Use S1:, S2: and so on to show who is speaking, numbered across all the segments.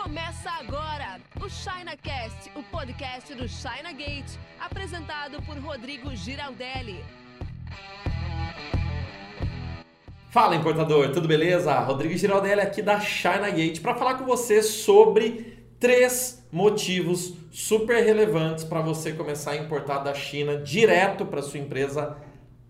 S1: Começa agora o ChinaCast, o podcast do China Gate, apresentado por Rodrigo Giraldelli.
S2: Fala importador, tudo beleza? Rodrigo Giraldelli aqui da China Gate para falar com você sobre três motivos super relevantes para você começar a importar da China direto para sua empresa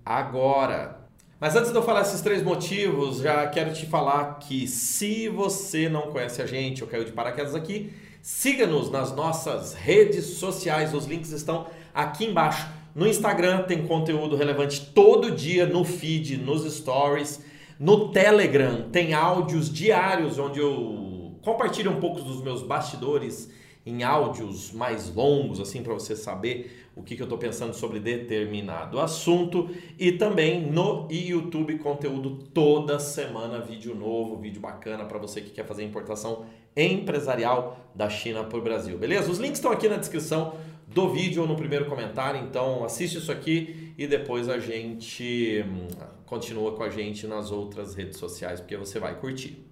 S2: agora. Mas antes de eu falar esses três motivos, já quero te falar que se você não conhece a gente ou caiu de paraquedas aqui, siga-nos nas nossas redes sociais, os links estão aqui embaixo. No Instagram tem conteúdo relevante todo dia no feed, nos stories. No Telegram tem áudios diários onde eu compartilho um pouco dos meus bastidores em áudios mais longos, assim, para você saber o que, que eu estou pensando sobre determinado assunto. E também no YouTube, conteúdo toda semana, vídeo novo, vídeo bacana para você que quer fazer importação empresarial da China para o Brasil, beleza? Os links estão aqui na descrição do vídeo ou no primeiro comentário, então assiste isso aqui e depois a gente hum, continua com a gente nas outras redes sociais, porque você vai curtir.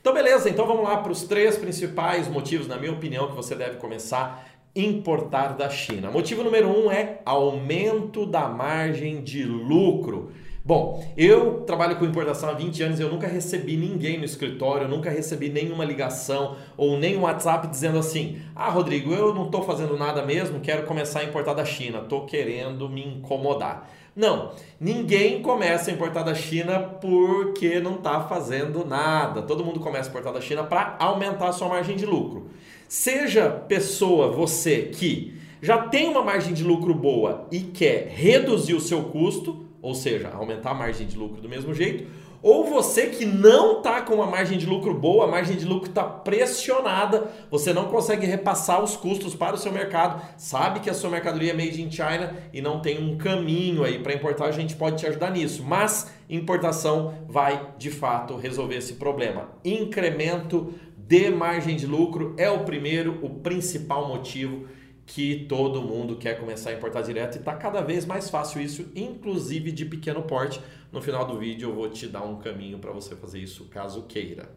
S2: Então, beleza, então vamos lá para os três principais motivos, na minha opinião, que você deve começar a importar da China. Motivo número um é aumento da margem de lucro. Bom, eu trabalho com importação há 20 anos e eu nunca recebi ninguém no escritório, nunca recebi nenhuma ligação ou nem um WhatsApp dizendo assim: Ah, Rodrigo, eu não estou fazendo nada mesmo, quero começar a importar da China, estou querendo me incomodar. Não, ninguém começa a importar da China porque não está fazendo nada. Todo mundo começa a importar da China para aumentar a sua margem de lucro. Seja pessoa, você que já tem uma margem de lucro boa e quer reduzir o seu custo, ou seja, aumentar a margem de lucro do mesmo jeito, ou você que não está com uma margem de lucro boa, a margem de lucro está pressionada, você não consegue repassar os custos para o seu mercado, sabe que a sua mercadoria é made in China e não tem um caminho aí para importar, a gente pode te ajudar nisso. Mas importação vai de fato resolver esse problema. Incremento de margem de lucro é o primeiro, o principal motivo que todo mundo quer começar a importar direto e está cada vez mais fácil isso, inclusive de pequeno porte. No final do vídeo eu vou te dar um caminho para você fazer isso caso queira.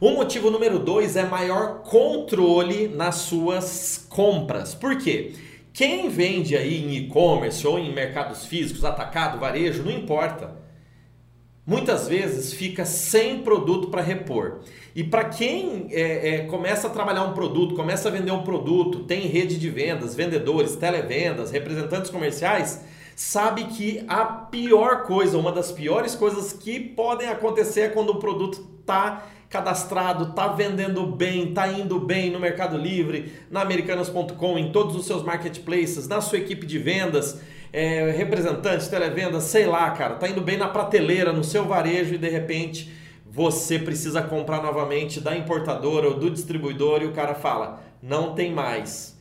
S2: O motivo número dois é maior controle nas suas compras. Por quê? Quem vende aí em e-commerce ou em mercados físicos, atacado, varejo, não importa muitas vezes fica sem produto para repor. E para quem é, é, começa a trabalhar um produto, começa a vender um produto, tem rede de vendas, vendedores, televendas, representantes comerciais, sabe que a pior coisa, uma das piores coisas que podem acontecer é quando o produto está cadastrado, está vendendo bem, está indo bem no Mercado Livre, na Americanas.com, em todos os seus marketplaces, na sua equipe de vendas é, representantes, televenda, sei lá, cara, tá indo bem na prateleira, no seu varejo e de repente você precisa comprar novamente da importadora ou do distribuidor e o cara fala: não tem mais.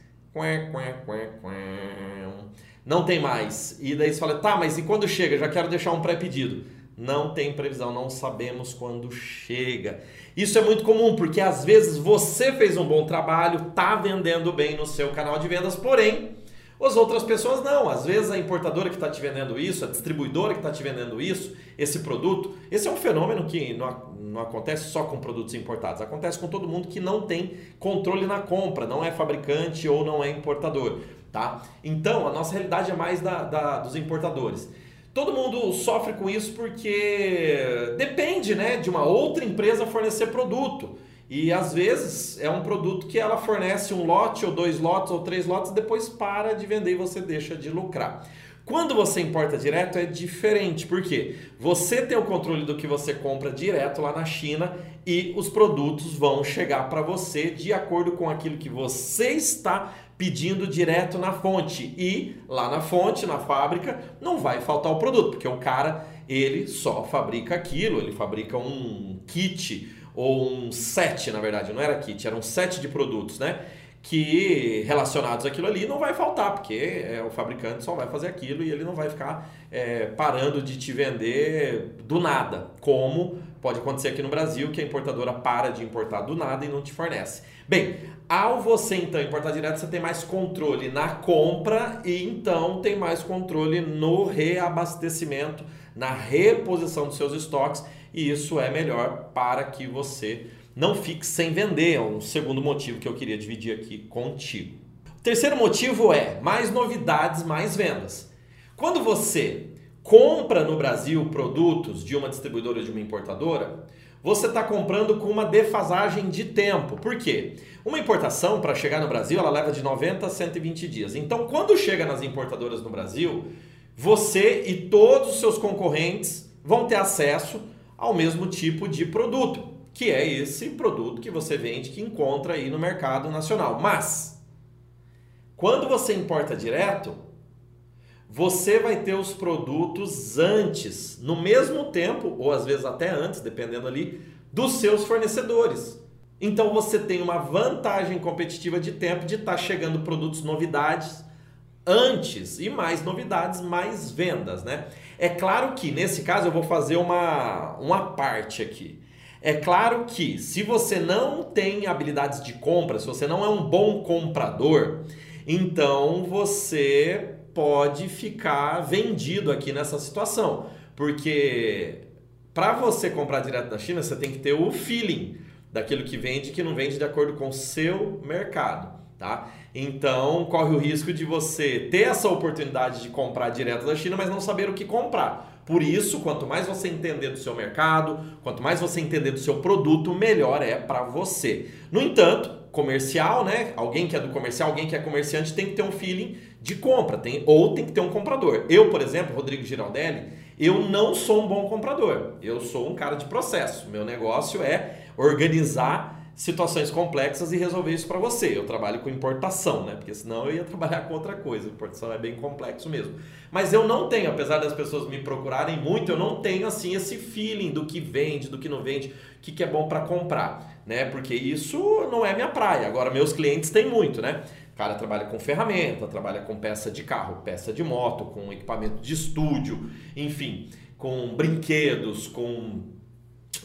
S2: Não tem mais. E daí você fala: tá, mas e quando chega? Já quero deixar um pré-pedido. Não tem previsão, não sabemos quando chega. Isso é muito comum porque às vezes você fez um bom trabalho, tá vendendo bem no seu canal de vendas, porém as outras pessoas não. Às vezes a importadora que está te vendendo isso, a distribuidora que está te vendendo isso, esse produto, esse é um fenômeno que não, não acontece só com produtos importados, acontece com todo mundo que não tem controle na compra, não é fabricante ou não é importador. Tá? Então a nossa realidade é mais da, da dos importadores. Todo mundo sofre com isso porque depende né, de uma outra empresa fornecer produto. E às vezes é um produto que ela fornece um lote, ou dois lotes, ou três lotes, depois para de vender e você deixa de lucrar. Quando você importa direto é diferente, porque você tem o controle do que você compra direto lá na China e os produtos vão chegar para você de acordo com aquilo que você está pedindo direto na fonte. E lá na fonte, na fábrica, não vai faltar o produto, porque o cara ele só fabrica aquilo, ele fabrica um kit ou um set, na verdade, não era kit, era um set de produtos, né? Que relacionados àquilo ali não vai faltar, porque é, o fabricante só vai fazer aquilo e ele não vai ficar é, parando de te vender do nada, como pode acontecer aqui no Brasil, que a importadora para de importar do nada e não te fornece. Bem, ao você então importar direto, você tem mais controle na compra e então tem mais controle no reabastecimento, na reposição dos seus estoques e isso é melhor para que você não fique sem vender. É um segundo motivo que eu queria dividir aqui contigo. O terceiro motivo é mais novidades, mais vendas. Quando você compra no Brasil produtos de uma distribuidora de uma importadora, você está comprando com uma defasagem de tempo. Por quê? Uma importação, para chegar no Brasil, ela leva de 90 a 120 dias. Então, quando chega nas importadoras no Brasil, você e todos os seus concorrentes vão ter acesso ao mesmo tipo de produto, que é esse produto que você vende, que encontra aí no mercado nacional. Mas, quando você importa direto, você vai ter os produtos antes, no mesmo tempo, ou às vezes até antes, dependendo ali, dos seus fornecedores. Então você tem uma vantagem competitiva de tempo de estar tá chegando produtos novidades antes e mais novidades, mais vendas, né? É claro que nesse caso eu vou fazer uma, uma parte aqui. É claro que se você não tem habilidades de compra, se você não é um bom comprador, então você pode ficar vendido aqui nessa situação, porque para você comprar direto da China, você tem que ter o feeling daquilo que vende e que não vende de acordo com o seu mercado tá? Então, corre o risco de você ter essa oportunidade de comprar direto da China, mas não saber o que comprar. Por isso, quanto mais você entender do seu mercado, quanto mais você entender do seu produto, melhor é para você. No entanto, comercial, né? Alguém que é do comercial, alguém que é comerciante tem que ter um feeling de compra, tem ou tem que ter um comprador. Eu, por exemplo, Rodrigo Giraldelli, eu não sou um bom comprador. Eu sou um cara de processo. Meu negócio é organizar situações complexas e resolver isso para você. Eu trabalho com importação, né? Porque senão eu ia trabalhar com outra coisa. Importação é bem complexo mesmo. Mas eu não tenho, apesar das pessoas me procurarem muito, eu não tenho assim esse feeling do que vende, do que não vende, o que, que é bom para comprar, né? Porque isso não é minha praia. Agora meus clientes têm muito, né? O cara trabalha com ferramenta, trabalha com peça de carro, peça de moto, com equipamento de estúdio, enfim, com brinquedos, com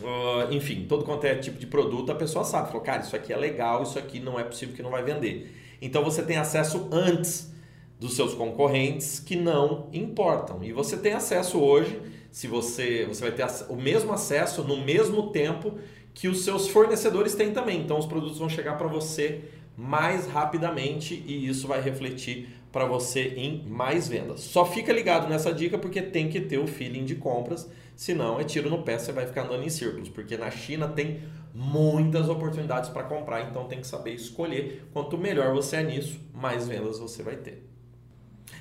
S2: Uh, enfim, todo quanto é tipo de produto, a pessoa sabe. Falou, cara, isso aqui é legal, isso aqui não é possível que não vai vender. Então você tem acesso antes dos seus concorrentes que não importam. E você tem acesso hoje, se você, você vai ter o mesmo acesso no mesmo tempo que os seus fornecedores têm também. Então os produtos vão chegar para você mais rapidamente e isso vai refletir para você em mais vendas. Só fica ligado nessa dica porque tem que ter o feeling de compras Senão é tiro no pé, você vai ficar andando em círculos, porque na China tem muitas oportunidades para comprar, então tem que saber escolher. Quanto melhor você é nisso, mais vendas você vai ter.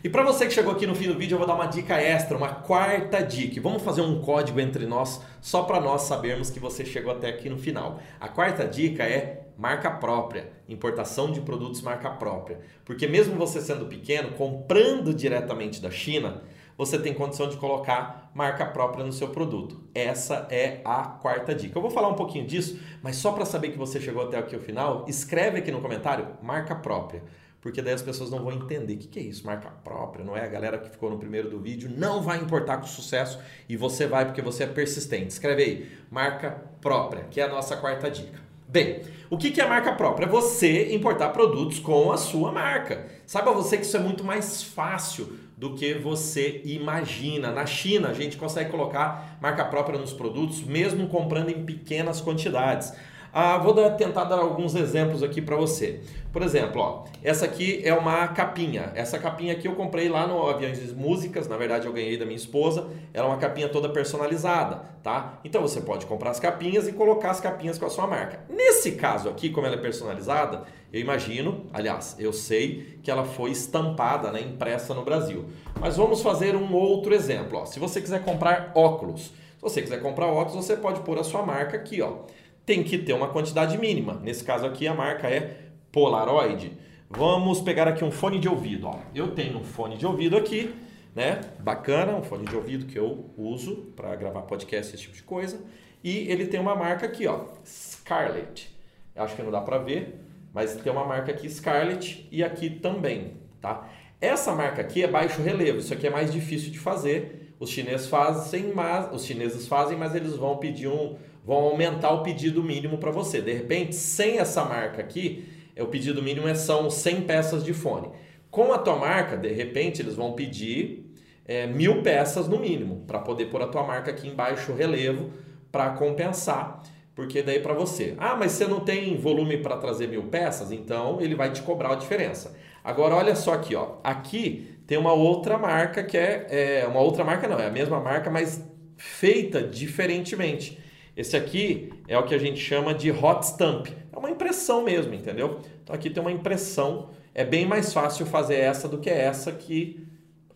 S2: E para você que chegou aqui no fim do vídeo, eu vou dar uma dica extra, uma quarta dica. Vamos fazer um código entre nós, só para nós sabermos que você chegou até aqui no final. A quarta dica é marca própria, importação de produtos marca própria. Porque mesmo você sendo pequeno, comprando diretamente da China, você tem condição de colocar marca própria no seu produto. Essa é a quarta dica. Eu vou falar um pouquinho disso, mas só para saber que você chegou até aqui o final, escreve aqui no comentário marca própria. Porque daí as pessoas não vão entender o que, é isso, marca própria, não é? A galera que ficou no primeiro do vídeo não vai importar com sucesso e você vai porque você é persistente. Escreve aí, marca própria, que é a nossa quarta dica. Bem, o que é marca própria? É você importar produtos com a sua marca. Saiba você que isso é muito mais fácil do que você imagina. Na China, a gente consegue colocar marca própria nos produtos, mesmo comprando em pequenas quantidades. Ah, vou dar, tentar dar alguns exemplos aqui para você. Por exemplo, ó, essa aqui é uma capinha. Essa capinha aqui eu comprei lá no Aviões de Músicas, na verdade eu ganhei da minha esposa. Ela é uma capinha toda personalizada, tá? Então você pode comprar as capinhas e colocar as capinhas com a sua marca. Nesse caso aqui, como ela é personalizada, eu imagino, aliás, eu sei que ela foi estampada, né, impressa no Brasil. Mas vamos fazer um outro exemplo. Ó. Se você quiser comprar óculos, se você quiser comprar óculos, você pode pôr a sua marca aqui, ó tem que ter uma quantidade mínima. Nesse caso aqui, a marca é Polaroid. Vamos pegar aqui um fone de ouvido. Ó. Eu tenho um fone de ouvido aqui, né? Bacana, um fone de ouvido que eu uso para gravar podcast, esse tipo de coisa. E ele tem uma marca aqui, ó, Scarlett. Acho que não dá para ver, mas tem uma marca aqui Scarlett e aqui também, tá? Essa marca aqui é baixo relevo, isso aqui é mais difícil de fazer. Os chineses fazem, mas os chineses fazem, mas eles vão pedir um vão aumentar o pedido mínimo para você. De repente, sem essa marca aqui, o pedido mínimo é, são 100 peças de fone. Com a tua marca, de repente, eles vão pedir é, mil peças no mínimo para poder pôr a tua marca aqui em baixo relevo para compensar. porque daí para você. Ah, mas você não tem volume para trazer mil peças, então ele vai te cobrar a diferença. Agora olha só aqui, ó. Aqui tem uma outra marca que é, é uma outra marca não, é a mesma marca, mas feita diferentemente. Esse aqui é o que a gente chama de hot stamp. É uma impressão mesmo, entendeu? Então aqui tem uma impressão. É bem mais fácil fazer essa do que essa que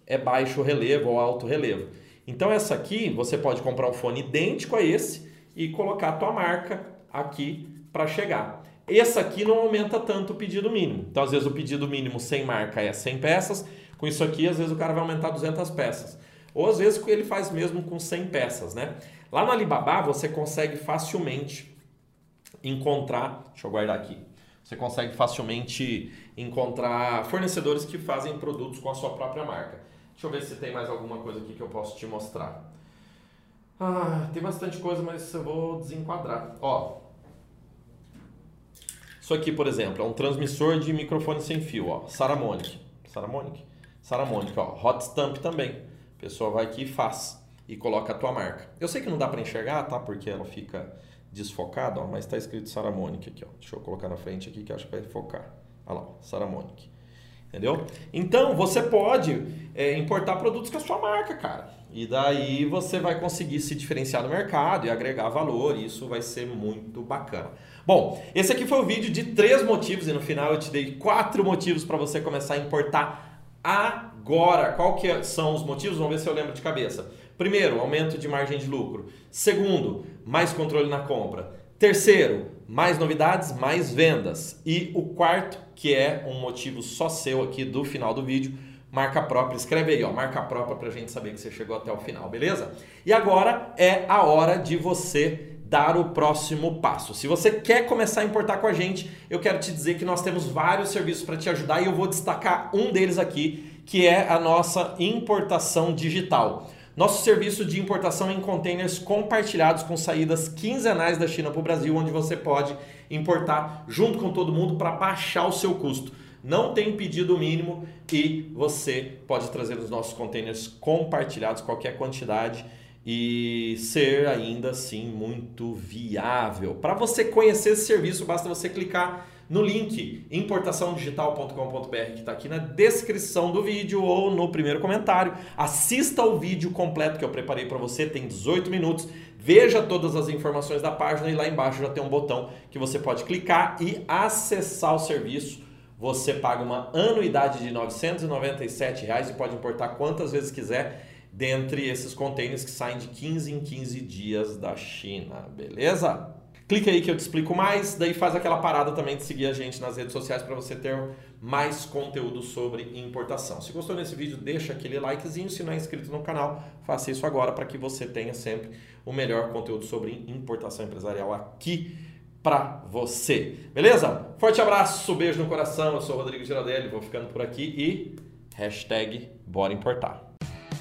S2: é baixo relevo ou alto relevo. Então essa aqui você pode comprar um fone idêntico a esse e colocar a tua marca aqui para chegar. Essa aqui não aumenta tanto o pedido mínimo. Então às vezes o pedido mínimo sem marca é 100 peças, com isso aqui às vezes o cara vai aumentar 200 peças. Ou às vezes ele faz mesmo com 100 peças, né? Lá no Alibaba você consegue facilmente encontrar, deixa eu guardar aqui. Você consegue facilmente encontrar fornecedores que fazem produtos com a sua própria marca. Deixa eu ver se tem mais alguma coisa aqui que eu posso te mostrar. Ah, tem bastante coisa, mas eu vou desenquadrar. Ó, isso aqui, por exemplo, é um transmissor de microfone sem fio, ó, Saramonic. Saramonic? Saramonic, ó, Hot Stamp também. A pessoa vai aqui e faz e coloca a tua marca. Eu sei que não dá para enxergar, tá? Porque ela fica desfocada, ó, mas está escrito Saramonic aqui, ó. Deixa eu colocar na frente aqui que acho que vai focar. Olha lá, Saramonic. Entendeu? Então, você pode é, importar produtos com a sua marca, cara. E daí você vai conseguir se diferenciar no mercado e agregar valor, e isso vai ser muito bacana. Bom, esse aqui foi o vídeo de três motivos, e no final eu te dei quatro motivos para você começar a importar agora. Qual que são os motivos? Vamos ver se eu lembro de cabeça. Primeiro, aumento de margem de lucro. Segundo, mais controle na compra. Terceiro, mais novidades, mais vendas. E o quarto, que é um motivo só seu aqui do final do vídeo, marca própria. Escreve aí, ó, marca própria para a gente saber que você chegou até o final, beleza? E agora é a hora de você dar o próximo passo. Se você quer começar a importar com a gente, eu quero te dizer que nós temos vários serviços para te ajudar e eu vou destacar um deles aqui, que é a nossa importação digital. Nosso serviço de importação em containers compartilhados com saídas quinzenais da China para o Brasil, onde você pode importar junto com todo mundo para baixar o seu custo. Não tem pedido mínimo e você pode trazer os nossos containers compartilhados, qualquer quantidade e ser ainda assim muito viável. Para você conhecer esse serviço, basta você clicar no link importaçãodigital.com.br que está aqui na descrição do vídeo ou no primeiro comentário. Assista o vídeo completo que eu preparei para você, tem 18 minutos. Veja todas as informações da página e lá embaixo já tem um botão que você pode clicar e acessar o serviço. Você paga uma anuidade de 997 reais e pode importar quantas vezes quiser dentre esses containers que saem de 15 em 15 dias da China, beleza? Clica aí que eu te explico mais, daí faz aquela parada também de seguir a gente nas redes sociais para você ter mais conteúdo sobre importação. Se gostou desse vídeo, deixa aquele likezinho, se não é inscrito no canal, faça isso agora para que você tenha sempre o melhor conteúdo sobre importação empresarial aqui para você. Beleza? Forte abraço, beijo no coração, eu sou o Rodrigo Giraldelli, vou ficando por aqui e hashtag bora importar.